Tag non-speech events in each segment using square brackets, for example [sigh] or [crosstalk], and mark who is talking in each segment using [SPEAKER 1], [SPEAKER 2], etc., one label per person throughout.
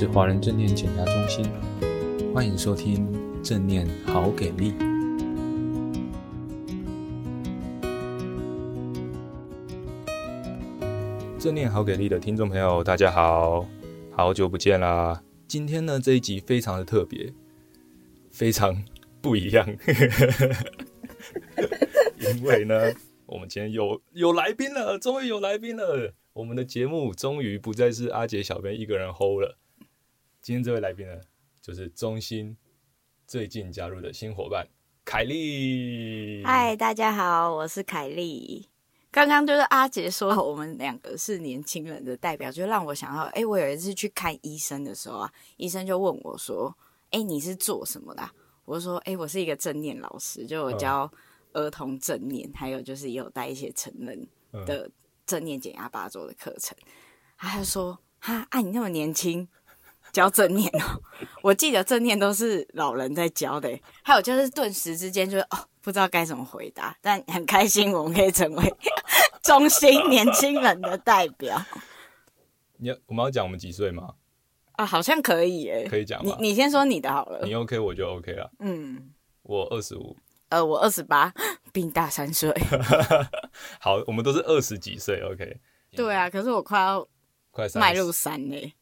[SPEAKER 1] 是华人正念减压中心，欢迎收听正念好给力。正念好给力的听众朋友，大家好，好久不见啦！今天呢，这一集非常的特别，非常不一样，[laughs] 因为呢，我们今天有有来宾了，终于有来宾了。我们的节目终于不再是阿杰小编一个人 hold 了。今天这位来宾呢，就是中心最近加入的新伙伴凯莉。
[SPEAKER 2] 嗨，大家好，我是凯莉。刚刚就是阿杰说我们两个是年轻人的代表，就让我想到，哎，我有一次去看医生的时候啊，医生就问我说，哎，你是做什么的啊？我就说，哎，我是一个正念老师，就我教儿童正念，嗯、还有就是也有带一些成人的。正念减压八周的课程，他就说：“哈，啊，你那么年轻，教正念哦？[laughs] 我记得正念都是老人在教的。还有就是顿时之间就是哦，不知道该怎么回答，但很开心我们可以成为 [laughs] 中心年轻人的代表。
[SPEAKER 1] 你要我们要讲我们几岁吗？
[SPEAKER 2] 啊，好像可以耶，
[SPEAKER 1] 可以讲。
[SPEAKER 2] 你你先说你的好了，
[SPEAKER 1] 你 OK 我就 OK 了。
[SPEAKER 2] 嗯，
[SPEAKER 1] 我二十五。”
[SPEAKER 2] 呃，我二十八，[laughs] 比你大三岁。
[SPEAKER 1] 好，我们都是二十几岁，OK。
[SPEAKER 2] 对啊，可是我快要快迈入三嘞，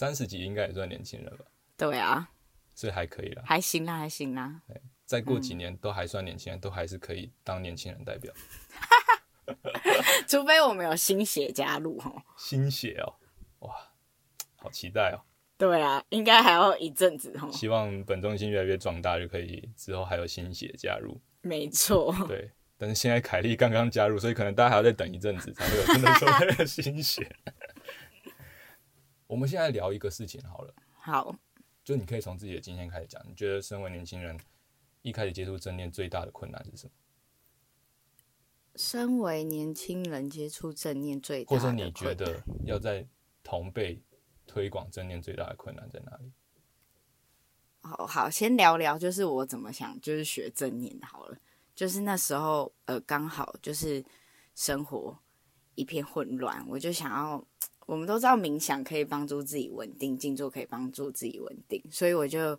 [SPEAKER 1] 三十几应该也算年轻人吧？
[SPEAKER 2] 对啊，
[SPEAKER 1] 所以还可以了，
[SPEAKER 2] 还行啦，还行啦。
[SPEAKER 1] 再过几年都还算年轻人，嗯、都还是可以当年轻人代表。[laughs]
[SPEAKER 2] 除非我们有新血加入哦。
[SPEAKER 1] 新血哦，哇，好期待哦。
[SPEAKER 2] 对啊，应该还要一阵子哦。
[SPEAKER 1] 希望本中心越来越壮大，就可以之后还有新血加入。
[SPEAKER 2] 没错。
[SPEAKER 1] 对，但是现在凯莉刚刚加入，所以可能大家还要再等一阵子才会有真的所谓的新血。我们现在聊一个事情好了。
[SPEAKER 2] 好。
[SPEAKER 1] 就你可以从自己的经验开始讲，你觉得身为年轻人，一开始接触正念最大的困难是什么？
[SPEAKER 2] 身为年轻人接触正念最大的，
[SPEAKER 1] 或者你觉得要在同辈。推广正念最大的困难在哪里？
[SPEAKER 2] 好好，先聊聊，就是我怎么想，就是学正念好了。就是那时候，呃，刚好就是生活一片混乱，我就想要，我们都知道冥想可以帮助自己稳定，静坐可以帮助自己稳定，所以我就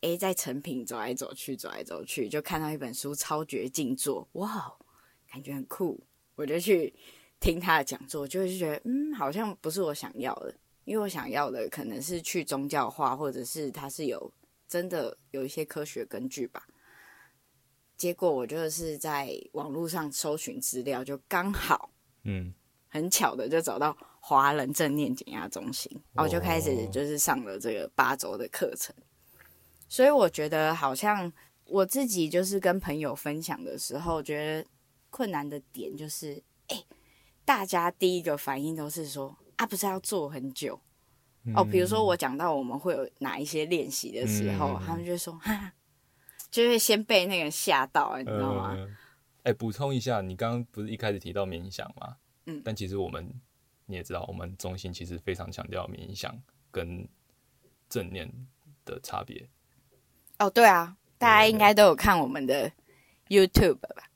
[SPEAKER 2] 诶在成品走来走去，走来走去，就看到一本书《超绝静坐》，哇，感觉很酷，我就去听他的讲座，就会觉得，嗯，好像不是我想要的。因为我想要的可能是去宗教化，或者是它是有真的有一些科学根据吧。结果我就是在网络上搜寻资料，就刚好，嗯，很巧的就找到华人正念减压中心，然后就开始就是上了这个八周的课程。所以我觉得好像我自己就是跟朋友分享的时候，觉得困难的点就是，哎，大家第一个反应都是说。啊、不是要做很久、嗯、哦，比如说我讲到我们会有哪一些练习的时候，嗯、他们就说哈，就会先被那个吓到，你知道吗？
[SPEAKER 1] 哎、呃，补、欸、充一下，你刚刚不是一开始提到冥想吗？
[SPEAKER 2] 嗯，
[SPEAKER 1] 但其实我们你也知道，我们中心其实非常强调冥想跟正念的差别。
[SPEAKER 2] 哦，对啊，大家应该都有看我们的 YouTube 吧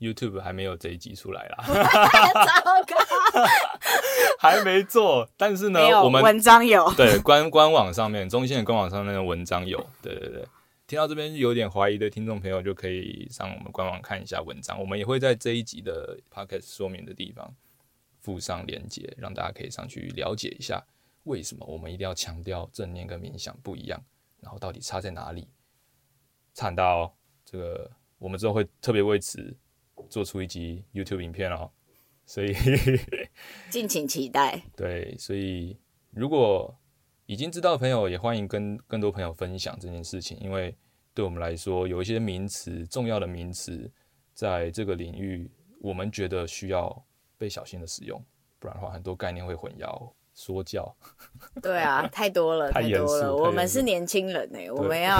[SPEAKER 1] ？YouTube 还没有这一集出来啦，[laughs]
[SPEAKER 2] 糟糕，[laughs]
[SPEAKER 1] 还没做。但是呢，我们
[SPEAKER 2] 文章有，[laughs]
[SPEAKER 1] 对，官官网上面，中心的官网上面的文章有。对对对，听到这边有点怀疑的听众朋友，就可以上我们官网看一下文章。我们也会在这一集的 Podcast 说明的地方附上链接，让大家可以上去了解一下，为什么我们一定要强调正念跟冥想不一样，然后到底差在哪里。惨到这个，我们之后会特别为此。做出一集 YouTube 影片哦，所以 [laughs]
[SPEAKER 2] 敬请期待。
[SPEAKER 1] 对，所以如果已经知道的朋友，也欢迎跟更多朋友分享这件事情，因为对我们来说，有一些名词，重要的名词，在这个领域，我们觉得需要被小心的使用，不然的话，很多概念会混淆。说教，
[SPEAKER 2] 对啊，[laughs] 太多了，太多了。我们是年轻人哎，我们要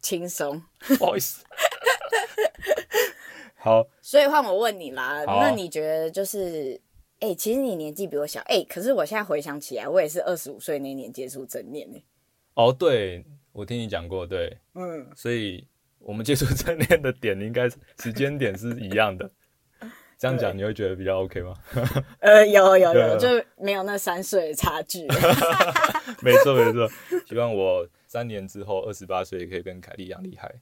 [SPEAKER 2] 轻松。[laughs]
[SPEAKER 1] 不好意思。[laughs] 好，
[SPEAKER 2] 所以换我问你啦，啊、那你觉得就是，哎、欸，其实你年纪比我小，哎、欸，可是我现在回想起来，我也是二十五岁那年接触正念呢。
[SPEAKER 1] 哦，对，我听你讲过，对，
[SPEAKER 2] 嗯，
[SPEAKER 1] 所以我们接触正念的点应该时间点是一样的。这样讲你会觉得比较 OK 吗？[laughs]
[SPEAKER 2] 呃，有有有，就没有那三岁的差距。[laughs]
[SPEAKER 1] 没错没错，希望我三年之后二十八岁也可以跟凯莉一样厉害。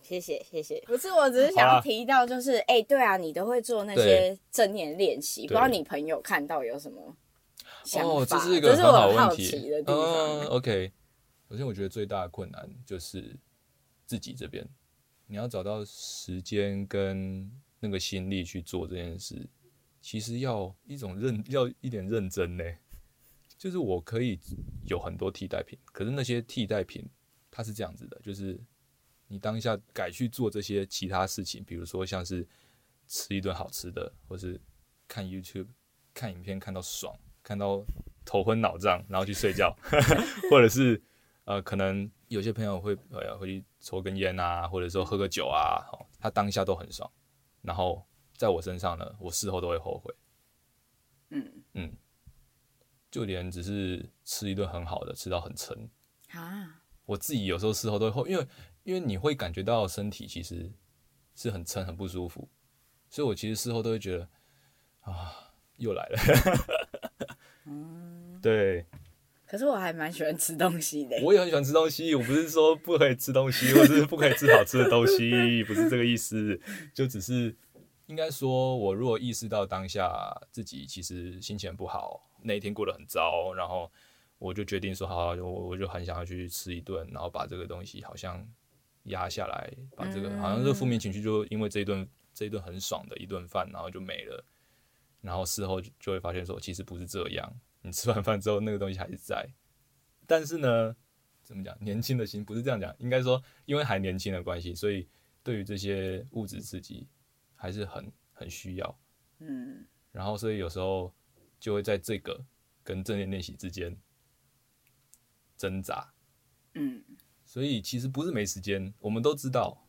[SPEAKER 2] 谢谢谢谢，不是，我只是想要提到，就是哎、欸，对啊，你都会做那些正念练习，不知道你朋友看到有什么想法？哦，
[SPEAKER 1] 这是一个很好问题。
[SPEAKER 2] 好奇的地方。
[SPEAKER 1] 嗯，OK。首先，我觉得最大的困难就是自己这边，你要找到时间跟那个心力去做这件事，其实要一种认，要一点认真呢。就是我可以有很多替代品，可是那些替代品它是这样子的，就是你当下改去做这些其他事情，比如说像是吃一顿好吃的，或是看 YouTube 看影片看到爽，看到头昏脑胀，然后去睡觉，[laughs] 或者是。呃，可能有些朋友会呃会去抽根烟啊，或者说喝个酒啊，哦，他当下都很爽，然后在我身上呢，我事后都会后悔。嗯嗯，就连只是吃一顿很好的，吃到很撑啊，我自己有时候事后都会后，因为因为你会感觉到身体其实是很撑很不舒服，所以我其实事后都会觉得啊，又来了。嗯，[laughs] 对。
[SPEAKER 2] 可是我还蛮喜欢吃东西的。
[SPEAKER 1] 我也很喜欢吃东西，我不是说不可以吃东西，或是不可以吃好吃的东西，不是这个意思，就只是应该说，我如果意识到当下自己其实心情不好，那一天过得很糟，然后我就决定说，好，我我就很想要去吃一顿，然后把这个东西好像压下来，把这个好像这个负面情绪就因为这一顿这一顿很爽的一顿饭，然后就没了，然后事后就会发现说，其实不是这样。你吃完饭之后，那个东西还是在，但是呢，怎么讲？年轻的心不是这样讲，应该说，因为还年轻的关系，所以对于这些物质刺激还是很很需要。嗯，然后所以有时候就会在这个跟正念练习之间挣扎。嗯，所以其实不是没时间，我们都知道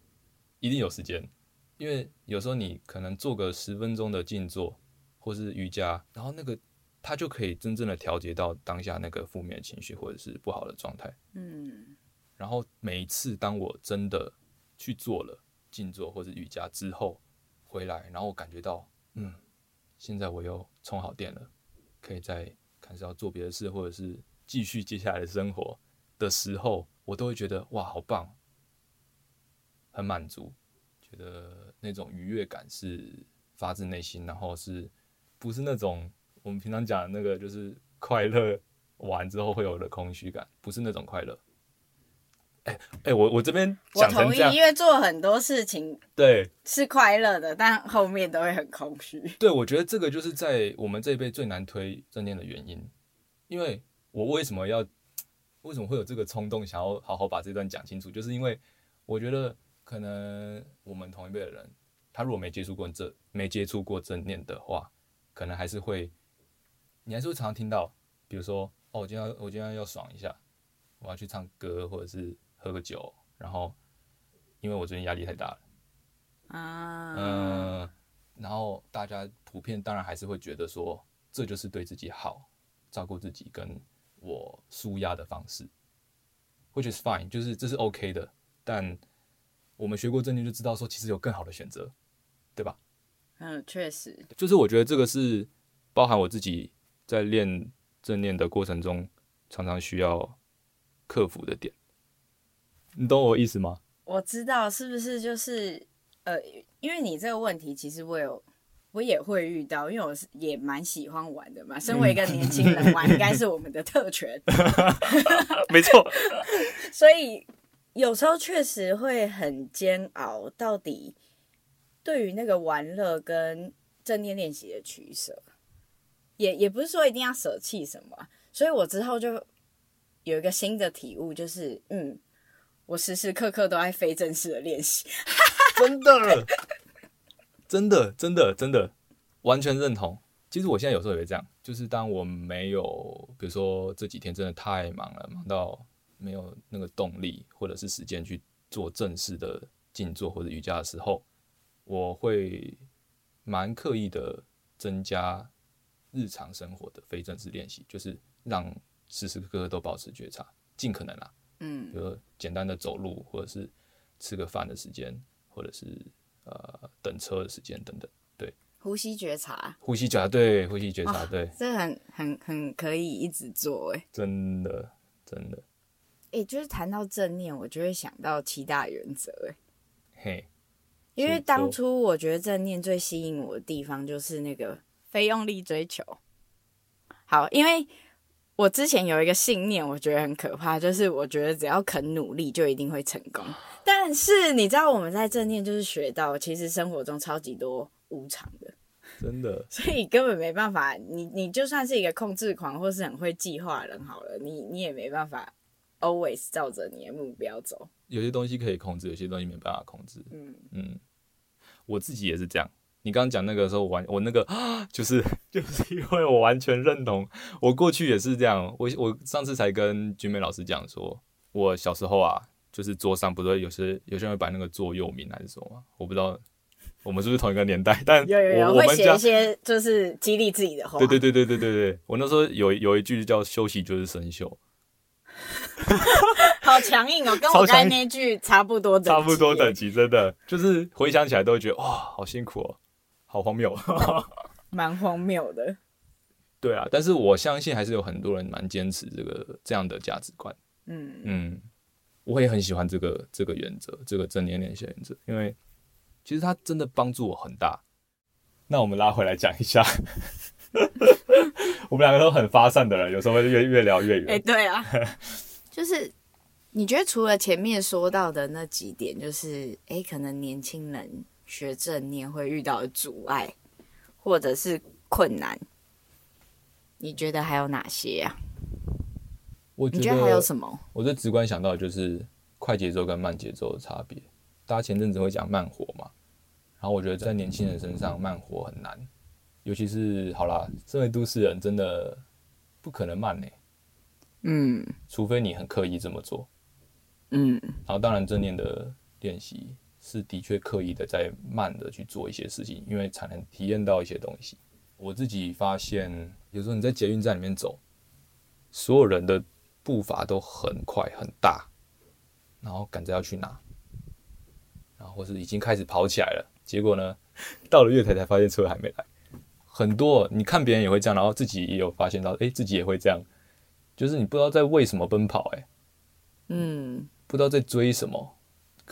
[SPEAKER 1] 一定有时间，因为有时候你可能做个十分钟的静坐或是瑜伽，然后那个。他就可以真正的调节到当下那个负面情绪或者是不好的状态。嗯，然后每一次当我真的去做了静坐或者瑜伽之后回来，然后我感觉到，嗯，现在我又充好电了，可以再开始要做别的事，或者是继续接下来的生活的时候，我都会觉得哇，好棒，很满足，觉得那种愉悦感是发自内心，然后是不是那种。我们平常讲的那个就是快乐完之后会有的空虚感，不是那种快乐。哎、欸、哎、欸，我我这边我同意，
[SPEAKER 2] 因为做很多事情对是快乐的，但后面都会很空虚。
[SPEAKER 1] 对，我觉得这个就是在我们这一辈最难推正念的原因。因为我为什么要为什么会有这个冲动，想要好好把这段讲清楚，就是因为我觉得可能我们同一辈的人，他如果没接触过这没接触过正念的话，可能还是会。你还是会常常听到，比如说，哦，我今天要我今天要爽一下，我要去唱歌或者是喝个酒，然后因为我最近压力太大了，啊，嗯，然后大家普遍当然还是会觉得说，这就是对自己好，照顾自己跟我舒压的方式，which is fine，就是这是 OK 的，但我们学过正念就知道说，其实有更好的选择，对吧？
[SPEAKER 2] 嗯，确实，
[SPEAKER 1] 就是我觉得这个是包含我自己。在练正念的过程中，常常需要克服的点，你懂我意思吗？
[SPEAKER 2] 我知道，是不是就是呃，因为你这个问题，其实我有，我也会遇到，因为我是也蛮喜欢玩的嘛。身为一个年轻人，玩应该是我们的特权，[laughs]
[SPEAKER 1] 没错。[laughs]
[SPEAKER 2] 所以有时候确实会很煎熬，到底对于那个玩乐跟正念练习的取舍。也也不是说一定要舍弃什么，所以我之后就有一个新的体悟，就是嗯，我时时刻刻都在非正式的练习，[laughs]
[SPEAKER 1] 真的，真的，真的，真的，完全认同。其实我现在有时候也会这样，就是当我没有，比如说这几天真的太忙了，忙到没有那个动力或者是时间去做正式的静坐或者瑜伽的时候，我会蛮刻意的增加。日常生活的非正式练习，就是让时时刻刻都保持觉察，尽可能啦。嗯，比如简单的走路，或者是吃个饭的时间，或者是呃等车的时间等等。对，
[SPEAKER 2] 呼吸觉察，
[SPEAKER 1] 呼吸觉察，对，呼吸觉察，对，
[SPEAKER 2] 这很很很可以一直做，哎，
[SPEAKER 1] 真的真的，
[SPEAKER 2] 哎，就是谈到正念，我就会想到七大原则，哎，
[SPEAKER 1] 嘿，
[SPEAKER 2] 因为当初我觉得正念最吸引我的地方就是那个非用力追求。好，因为我之前有一个信念，我觉得很可怕，就是我觉得只要肯努力，就一定会成功。但是你知道，我们在正念就是学到，其实生活中超级多。无常的，
[SPEAKER 1] 真的，
[SPEAKER 2] 所以根本没办法。你你就算是一个控制狂，或是很会计划的人，好了，你你也没办法 always 照着你的目标走。
[SPEAKER 1] 有些东西可以控制，有些东西没办法控制。嗯嗯，我自己也是这样。你刚刚讲那个时候，我完我那个就是 [laughs] 就是因为我完全认同，我过去也是这样。我我上次才跟君美老师讲说，我小时候啊，就是桌上不是有些有些人会摆那个座右铭还是什么，我不知道。我们是不是同一个年代？但
[SPEAKER 2] 有有有会写一些就是激励自己的话。
[SPEAKER 1] 对对对对对对对，我那时候有有一句叫“休息就是生锈 [laughs] ”，
[SPEAKER 2] 好强硬哦，跟我刚才那句差不多等级。
[SPEAKER 1] 差不多等级，真的就是回想起来都会觉得哇，好辛苦哦，好荒谬，[laughs]
[SPEAKER 2] 蛮荒谬的。
[SPEAKER 1] 对啊，但是我相信还是有很多人蛮坚持这个这样的价值观。嗯嗯，我也很喜欢这个这个原则，这个正念练习原则，因为。其实它真的帮助我很大。那我们拉回来讲一下，[laughs] 我们两个都很发散的人，有时候会越越聊越远。
[SPEAKER 2] 哎、欸，对啊，就是你觉得除了前面说到的那几点，就是哎、欸，可能年轻人学正念会遇到的阻碍或者是困难，你觉得还有哪些啊？
[SPEAKER 1] 我觉得，
[SPEAKER 2] 你觉得还有什么？
[SPEAKER 1] 我最直观想到的就是快节奏跟慢节奏的差别。大家前阵子会讲慢活嘛，然后我觉得在年轻人身上慢活很难，尤其是好啦，身为都市人真的不可能慢呢、欸，嗯，除非你很刻意这么做，嗯，然后当然正念的练习是的确刻意的在慢的去做一些事情，因为才能体验到一些东西。我自己发现，有时候你在捷运站里面走，所有人的步伐都很快很大，然后赶着要去哪。或是已经开始跑起来了，结果呢，到了月台才发现车还没来。很多你看别人也会这样，然后自己也有发现到，哎、欸，自己也会这样，就是你不知道在为什么奔跑、欸，哎，嗯，不知道在追什么。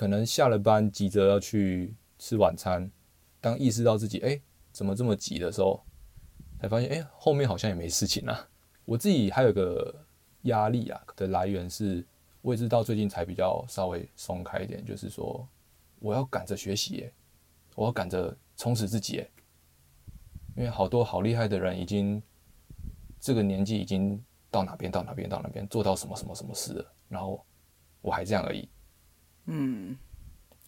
[SPEAKER 1] 可能下了班急着要去吃晚餐，当意识到自己哎、怎么这么急的时候，才发现哎、后面好像也没事情啊。我自己还有个压力啊的来源是，我也是到最近才比较稍微松开一点，就是说。我要赶着学习，我要赶着充实自己，因为好多好厉害的人已经这个年纪已经到哪边到哪边到哪边做到什么什么什么事了，然后我还这样而已。嗯，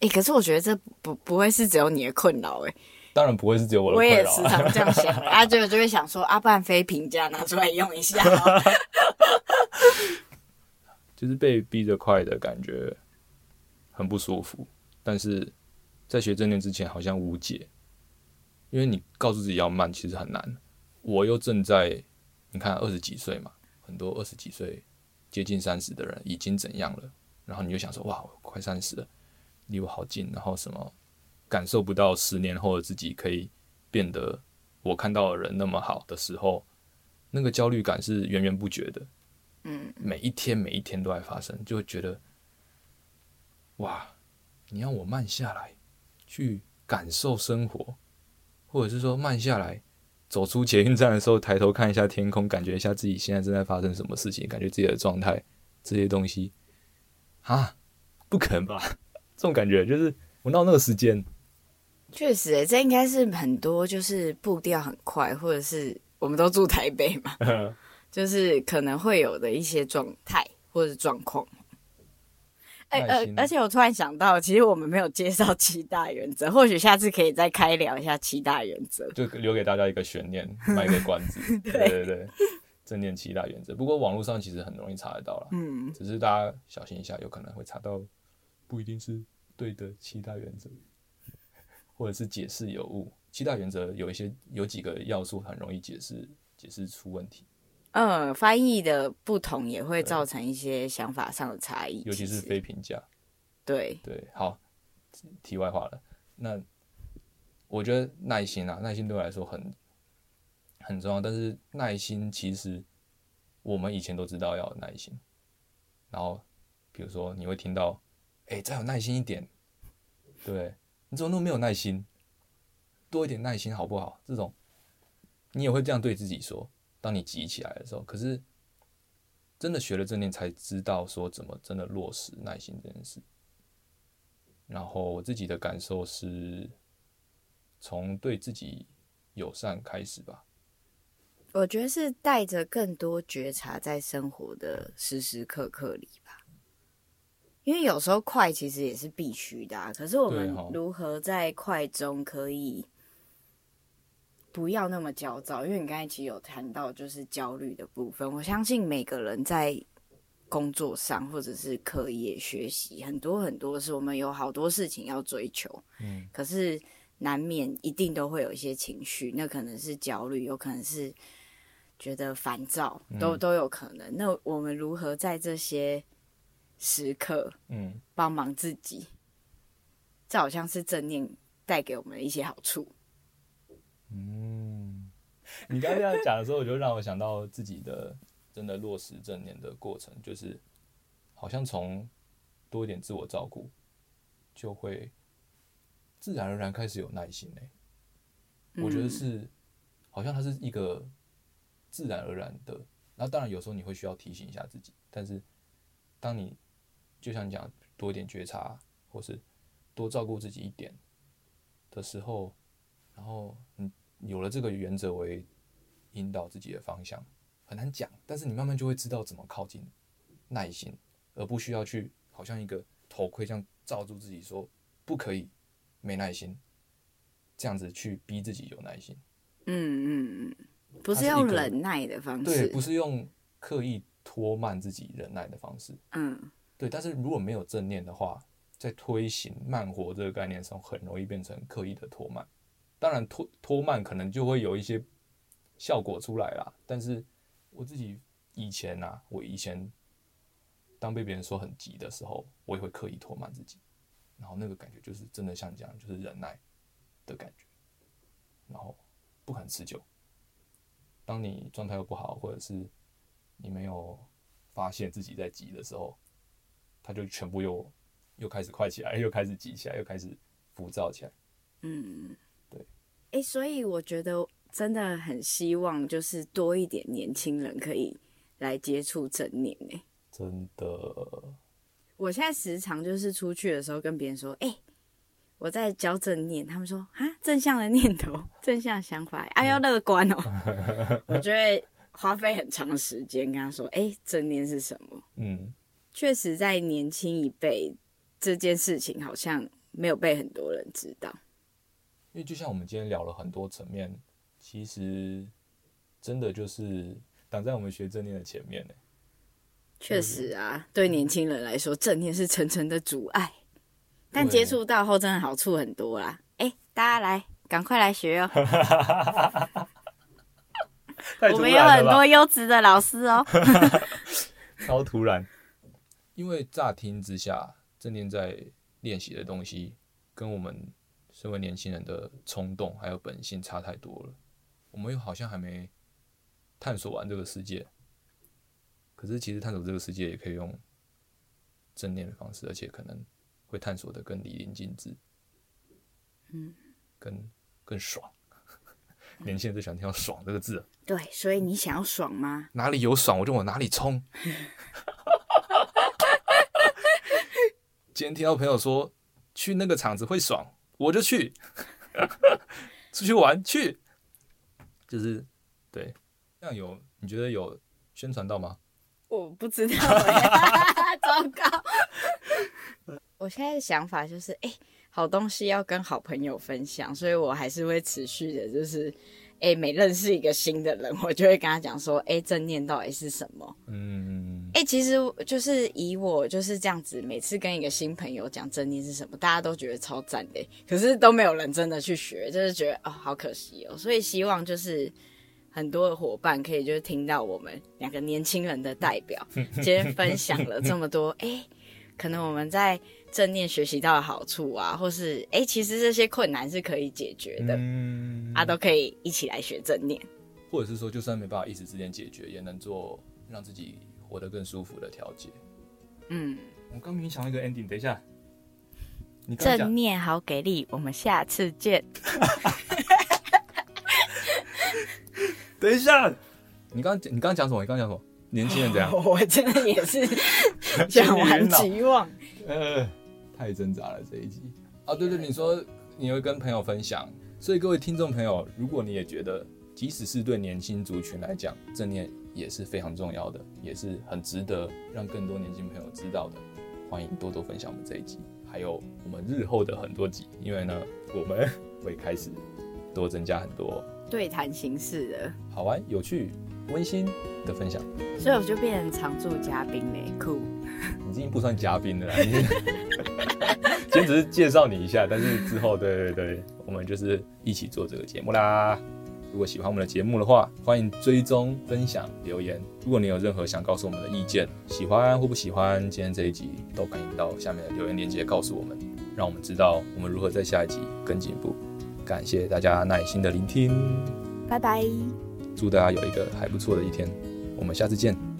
[SPEAKER 2] 哎、欸，可是我觉得这不不会是只有你的困扰哎，
[SPEAKER 1] 当然不会是只有我的困扰，
[SPEAKER 2] 我也时常这样想，啊，就 [laughs] 就会想说，阿、啊、不然非评价拿出来用一下，[laughs]
[SPEAKER 1] 就是被逼着快的感觉很不舒服。但是在学正念之前，好像无解，因为你告诉自己要慢，其实很难。我又正在，你看二十几岁嘛，很多二十几岁接近三十的人已经怎样了？然后你就想说，哇，我快三十了，离我好近，然后什么感受不到十年后的自己可以变得我看到的人那么好的时候，那个焦虑感是源源不绝的。嗯，每一天每一天都在发生，就会觉得，哇。你要我慢下来，去感受生活，或者是说慢下来，走出捷运站的时候，抬头看一下天空，感觉一下自己现在正在发生什么事情，感觉自己的状态，这些东西，啊，不可能吧？[laughs] 这种感觉就是我到那个时间，
[SPEAKER 2] 确实、欸，这应该是很多就是步调很快，或者是我们都住台北嘛 [laughs] [laughs] 就是可能会有的一些状态或者状况。哎，而而且我突然想到，其实我们没有介绍七大原则，或许下次可以再开聊一下七大原则，
[SPEAKER 1] 就留给大家一个悬念，卖个关子。对对对，正念七大原则。不过网络上其实很容易查得到了，嗯，只是大家小心一下，有可能会查到不一定是对的七大原则，或者是解释有误。七大原则有一些有几个要素很容易解释，解释出问题。
[SPEAKER 2] 嗯，翻译的不同也会造成一些想法上的差异，
[SPEAKER 1] 尤其是非评价。
[SPEAKER 2] 对
[SPEAKER 1] 对，好，题外话了。那我觉得耐心啊，耐心对我来说很很重要。但是耐心其实我们以前都知道要有耐心。然后比如说你会听到，哎，再有耐心一点，对，你怎么那么没有耐心？多一点耐心好不好？这种你也会这样对自己说。当你急起来的时候，可是真的学了正念，才知道说怎么真的落实耐心这件事。然后我自己的感受是，从对自己友善开始吧。
[SPEAKER 2] 我觉得是带着更多觉察在生活的时时刻刻里吧。因为有时候快其实也是必须的啊，可是我们如何在快中可以不要那么焦躁？因为你刚才其实有谈到就是焦虑的部分，我相信每个人在。工作上或者是课业学习，很多很多是我们有好多事情要追求，嗯，可是难免一定都会有一些情绪，那可能是焦虑，有可能是觉得烦躁，都都有可能。那我们如何在这些时刻，嗯，帮忙自己？这好像是正念带给我们的一些好处。
[SPEAKER 1] 嗯，你刚刚这样讲的时候，我就让我想到自己的。真的落实正念的过程，就是好像从多一点自我照顾，就会自然而然开始有耐心嘞。我觉得是，好像它是一个自然而然的。那当然有时候你会需要提醒一下自己，但是当你就像你讲多一点觉察，或是多照顾自己一点的时候，然后你有了这个原则为引导自己的方向。很难讲，但是你慢慢就会知道怎么靠近耐心，而不需要去好像一个头盔这样罩住自己，说不可以没耐心，这样子去逼自己有耐心。
[SPEAKER 2] 嗯嗯嗯，不是用忍耐的方式，
[SPEAKER 1] 对，不是用刻意拖慢自己忍耐的方式。
[SPEAKER 2] 嗯，
[SPEAKER 1] 对。但是如果没有正念的话，在推行慢活这个概念上，很容易变成刻意的拖慢。当然拖拖慢可能就会有一些效果出来啦，但是。我自己以前呐、啊，我以前当被别人说很急的时候，我也会刻意拖慢自己，然后那个感觉就是真的像这样，就是忍耐的感觉，然后不肯持久。当你状态又不好，或者是你没有发现自己在急的时候，它就全部又又开始快起来，[laughs] 又开始急起来，又开始浮躁起来。
[SPEAKER 2] 嗯，
[SPEAKER 1] 对。
[SPEAKER 2] 哎、欸，所以我觉得。真的很希望，就是多一点年轻人可以来接触正念呢。
[SPEAKER 1] 真的，
[SPEAKER 2] 我现在时常就是出去的时候跟别人说：“哎、欸，我在教正念。”他们说：“啊，正向的念头，正向想法，哎、啊，要乐观哦。[laughs] ”我觉得花费很长时间跟他说：“哎、欸，正念是什么？”嗯，确实，在年轻一辈这件事情好像没有被很多人知道。
[SPEAKER 1] 因为就像我们今天聊了很多层面。其实，真的就是挡在我们学正念的前面呢。
[SPEAKER 2] 确实啊，对年轻人来说，正念是层层的阻碍，但接触到后，真的好处很多啦。哎，大家来，赶快来学哦！[laughs] 我们有很多优质的老师哦。[laughs] [laughs]
[SPEAKER 1] 超突然，因为乍听之下，正念在练习的东西，跟我们身为年轻人的冲动还有本性差太多了。我们又好像还没探索完这个世界，可是其实探索这个世界也可以用正念的方式，而且可能会探索的更淋漓尽致，嗯，更更爽。年轻人最喜欢听到“爽”这个字。
[SPEAKER 2] 对，所以你想要爽吗？
[SPEAKER 1] 哪里有爽，我就往哪里冲。今天听到朋友说去那个场子会爽，我就去。[laughs] 出去玩去。就是，对，这样有你觉得有宣传到吗？
[SPEAKER 2] 我不知道哎，[laughs] 糟糕！我现在的想法就是，哎、欸，好东西要跟好朋友分享，所以我还是会持续的，就是，哎、欸，每认识一个新的人，我就会跟他讲说，哎、欸，正念到底是什么？嗯，哎、欸，其实就是以我就是这样子，每次跟一个新朋友讲正念是什么，大家都觉得超赞的，可是都没有人真的去学，就是觉得哦，好可惜哦，所以希望就是很多的伙伴可以就是听到我们两个年轻人的代表今天分享了这么多，哎、欸，可能我们在正念学习到的好处啊，或是哎、欸，其实这些困难是可以解决的，嗯，啊，都可以一起来学正念，
[SPEAKER 1] 或者是说，就算没办法一时之间解决，也能做让自己活得更舒服的调节。嗯，我刚明明想了一个 ending，等一下，你
[SPEAKER 2] 正念好给力，我们下次见。[laughs]
[SPEAKER 1] 等一下，你刚你刚讲什么？你刚讲什么？年轻人怎样？[laughs]
[SPEAKER 2] 我真的也是讲完期望，
[SPEAKER 1] 呃，太挣扎了这一集啊！对对，你说你会跟朋友分享，所以各位听众朋友，如果你也觉得，即使是对年轻族群来讲，正念也是非常重要的，也是很值得让更多年轻朋友知道的，欢迎多多分享我们这一集，还有我们日后的很多集，因为呢，我们会开始多增加很多。
[SPEAKER 2] 对谈形式的，
[SPEAKER 1] 好玩、有趣、温馨的分享，[laughs]
[SPEAKER 2] 所以我就变成常驻嘉宾嘞，酷！
[SPEAKER 1] 你已经不算嘉宾了啦，[laughs] 今天只是介绍你一下，但是之后，对对对，我们就是一起做这个节目啦。如果喜欢我们的节目的话，欢迎追踪、分享、留言。如果你有任何想告诉我们的意见，喜欢或不喜欢今天这一集，都欢迎到下面的留言链接告诉我们，让我们知道我们如何在下一集更进步。感谢大家耐心的聆听，
[SPEAKER 2] 拜拜！
[SPEAKER 1] 祝大家有一个还不错的一天，我们下次见。